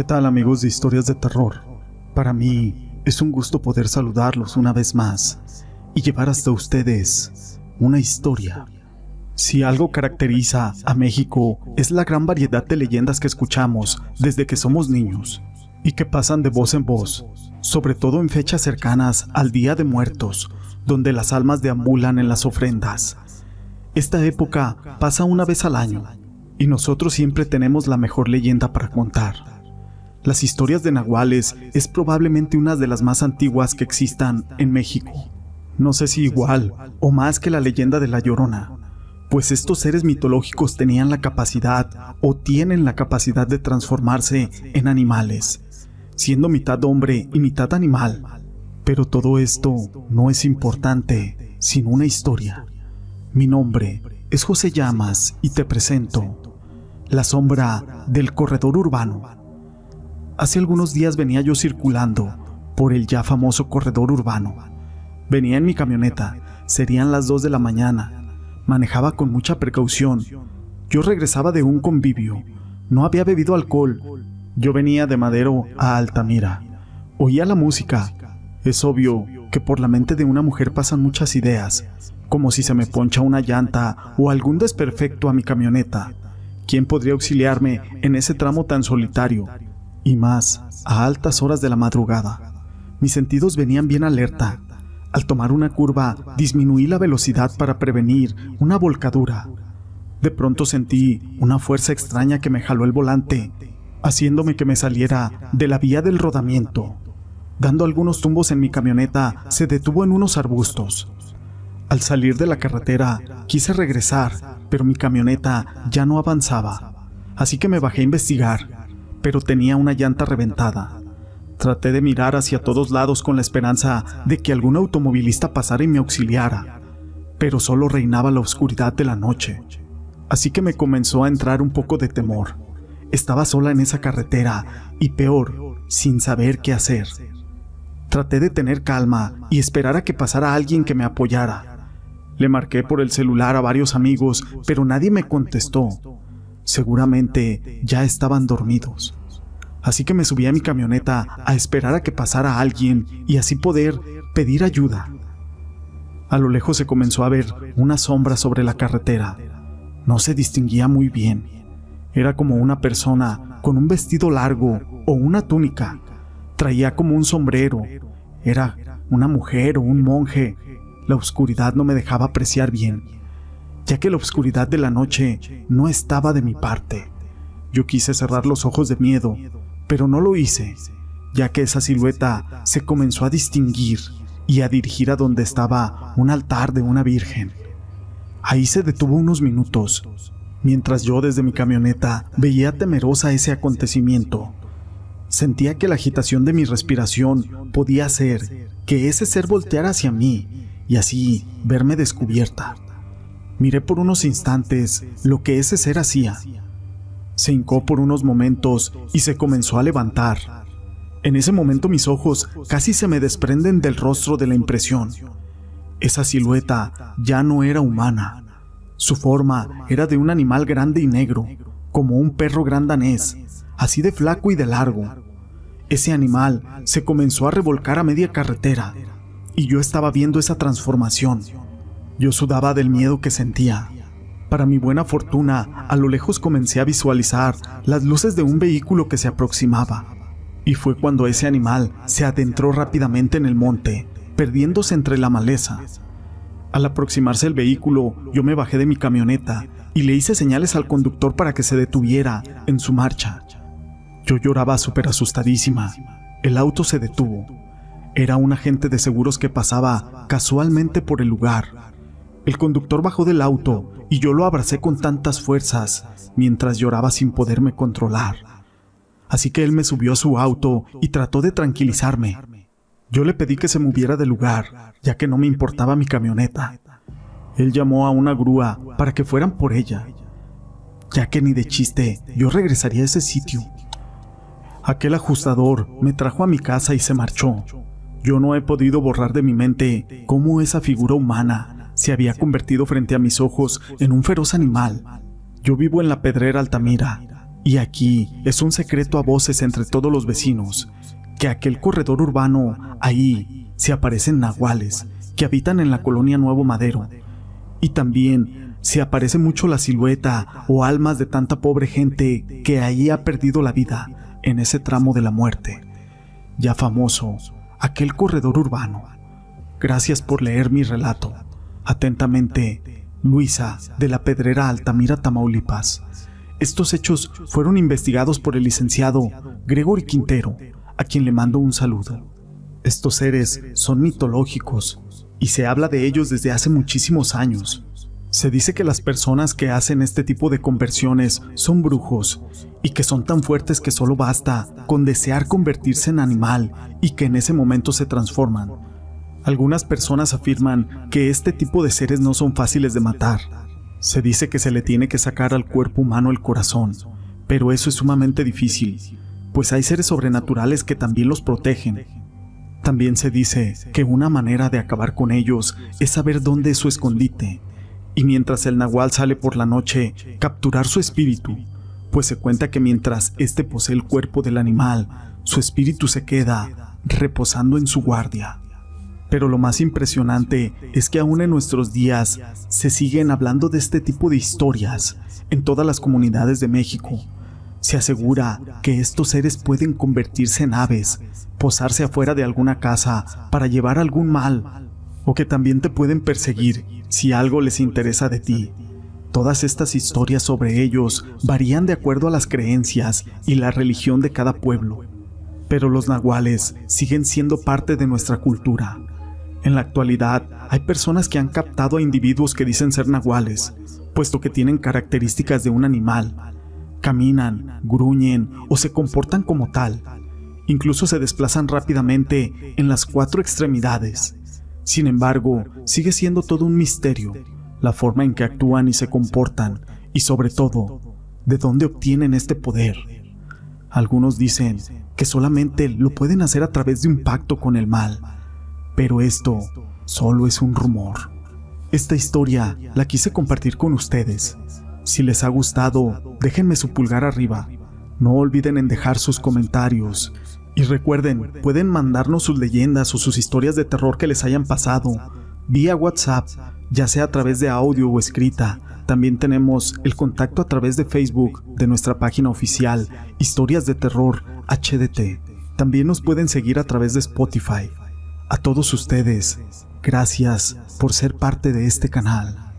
¿Qué tal amigos de historias de terror? Para mí es un gusto poder saludarlos una vez más y llevar hasta ustedes una historia. Si algo caracteriza a México es la gran variedad de leyendas que escuchamos desde que somos niños y que pasan de voz en voz, sobre todo en fechas cercanas al Día de Muertos, donde las almas deambulan en las ofrendas. Esta época pasa una vez al año y nosotros siempre tenemos la mejor leyenda para contar. Las historias de nahuales es probablemente una de las más antiguas que existan en México. No sé si igual o más que la leyenda de la Llorona, pues estos seres mitológicos tenían la capacidad o tienen la capacidad de transformarse en animales, siendo mitad hombre y mitad animal. Pero todo esto no es importante sin una historia. Mi nombre es José Llamas y te presento la sombra del corredor urbano Hace algunos días venía yo circulando por el ya famoso corredor urbano. Venía en mi camioneta, serían las 2 de la mañana. Manejaba con mucha precaución. Yo regresaba de un convivio. No había bebido alcohol. Yo venía de Madero a Altamira. Oía la música. Es obvio que por la mente de una mujer pasan muchas ideas, como si se me poncha una llanta o algún desperfecto a mi camioneta. ¿Quién podría auxiliarme en ese tramo tan solitario? Y más a altas horas de la madrugada. Mis sentidos venían bien alerta. Al tomar una curva, disminuí la velocidad para prevenir una volcadura. De pronto sentí una fuerza extraña que me jaló el volante, haciéndome que me saliera de la vía del rodamiento. Dando algunos tumbos en mi camioneta, se detuvo en unos arbustos. Al salir de la carretera, quise regresar, pero mi camioneta ya no avanzaba, así que me bajé a investigar pero tenía una llanta reventada. Traté de mirar hacia todos lados con la esperanza de que algún automovilista pasara y me auxiliara, pero solo reinaba la oscuridad de la noche. Así que me comenzó a entrar un poco de temor. Estaba sola en esa carretera y peor, sin saber qué hacer. Traté de tener calma y esperar a que pasara alguien que me apoyara. Le marqué por el celular a varios amigos, pero nadie me contestó. Seguramente ya estaban dormidos. Así que me subí a mi camioneta a esperar a que pasara alguien y así poder pedir ayuda. A lo lejos se comenzó a ver una sombra sobre la carretera. No se distinguía muy bien. Era como una persona con un vestido largo o una túnica. Traía como un sombrero. Era una mujer o un monje. La oscuridad no me dejaba apreciar bien ya que la oscuridad de la noche no estaba de mi parte. Yo quise cerrar los ojos de miedo, pero no lo hice, ya que esa silueta se comenzó a distinguir y a dirigir a donde estaba un altar de una virgen. Ahí se detuvo unos minutos, mientras yo desde mi camioneta veía temerosa ese acontecimiento. Sentía que la agitación de mi respiración podía hacer que ese ser volteara hacia mí y así verme descubierta. Miré por unos instantes lo que ese ser hacía. Se hincó por unos momentos y se comenzó a levantar. En ese momento mis ojos casi se me desprenden del rostro de la impresión. Esa silueta ya no era humana. Su forma era de un animal grande y negro, como un perro gran danés, así de flaco y de largo. Ese animal se comenzó a revolcar a media carretera, y yo estaba viendo esa transformación. Yo sudaba del miedo que sentía. Para mi buena fortuna, a lo lejos comencé a visualizar las luces de un vehículo que se aproximaba. Y fue cuando ese animal se adentró rápidamente en el monte, perdiéndose entre la maleza. Al aproximarse el vehículo, yo me bajé de mi camioneta y le hice señales al conductor para que se detuviera en su marcha. Yo lloraba súper asustadísima. El auto se detuvo. Era un agente de seguros que pasaba casualmente por el lugar el conductor bajó del auto y yo lo abracé con tantas fuerzas mientras lloraba sin poderme controlar. Así que él me subió a su auto y trató de tranquilizarme. Yo le pedí que se moviera del lugar, ya que no me importaba mi camioneta. Él llamó a una grúa para que fueran por ella, ya que ni de chiste yo regresaría a ese sitio. Aquel ajustador me trajo a mi casa y se marchó. Yo no he podido borrar de mi mente cómo esa figura humana se había convertido frente a mis ojos en un feroz animal. Yo vivo en la Pedrera Altamira, Y aquí es un secreto a voces entre todos los vecinos, que aquel corredor urbano, ahí se aparecen nahuales que habitan en la colonia Nuevo Madero. Y también se aparece mucho la silueta o almas de tanta pobre gente que ahí ha perdido la vida en ese tramo de la muerte. Ya famoso, aquel corredor urbano. Gracias por leer mi relato. Atentamente, Luisa, de la Pedrera Altamira, Tamaulipas. Estos hechos fueron investigados por el licenciado Gregory Quintero, a quien le mando un saludo. Estos seres son mitológicos y se habla de ellos desde hace muchísimos años. Se dice que las personas que hacen este tipo de conversiones son brujos y que son tan fuertes que solo basta con desear convertirse en animal y que en ese momento se transforman. Algunas personas afirman que este tipo de seres no son fáciles de matar. Se dice que se le tiene que sacar al cuerpo humano el corazón, pero eso es sumamente difícil, pues hay seres sobrenaturales que también los protegen. También se dice que una manera de acabar con ellos es saber dónde es su escondite, y mientras el nahual sale por la noche, capturar su espíritu, pues se cuenta que mientras éste posee el cuerpo del animal, su espíritu se queda reposando en su guardia. Pero lo más impresionante es que aún en nuestros días se siguen hablando de este tipo de historias en todas las comunidades de México. Se asegura que estos seres pueden convertirse en aves, posarse afuera de alguna casa para llevar algún mal, o que también te pueden perseguir si algo les interesa de ti. Todas estas historias sobre ellos varían de acuerdo a las creencias y la religión de cada pueblo, pero los nahuales siguen siendo parte de nuestra cultura. En la actualidad hay personas que han captado a individuos que dicen ser nahuales, puesto que tienen características de un animal. Caminan, gruñen o se comportan como tal. Incluso se desplazan rápidamente en las cuatro extremidades. Sin embargo, sigue siendo todo un misterio la forma en que actúan y se comportan y sobre todo, de dónde obtienen este poder. Algunos dicen que solamente lo pueden hacer a través de un pacto con el mal, pero esto solo es un rumor. Esta historia la quise compartir con ustedes. Si les ha gustado, déjenme su pulgar arriba. No olviden en dejar sus comentarios. Y recuerden, pueden mandarnos sus leyendas o sus historias de terror que les hayan pasado vía WhatsApp, ya sea a través de audio o escrita. También tenemos el contacto a través de Facebook de nuestra página oficial Historias de Terror HDT. También nos pueden seguir a través de Spotify. A todos ustedes, gracias por ser parte de este canal.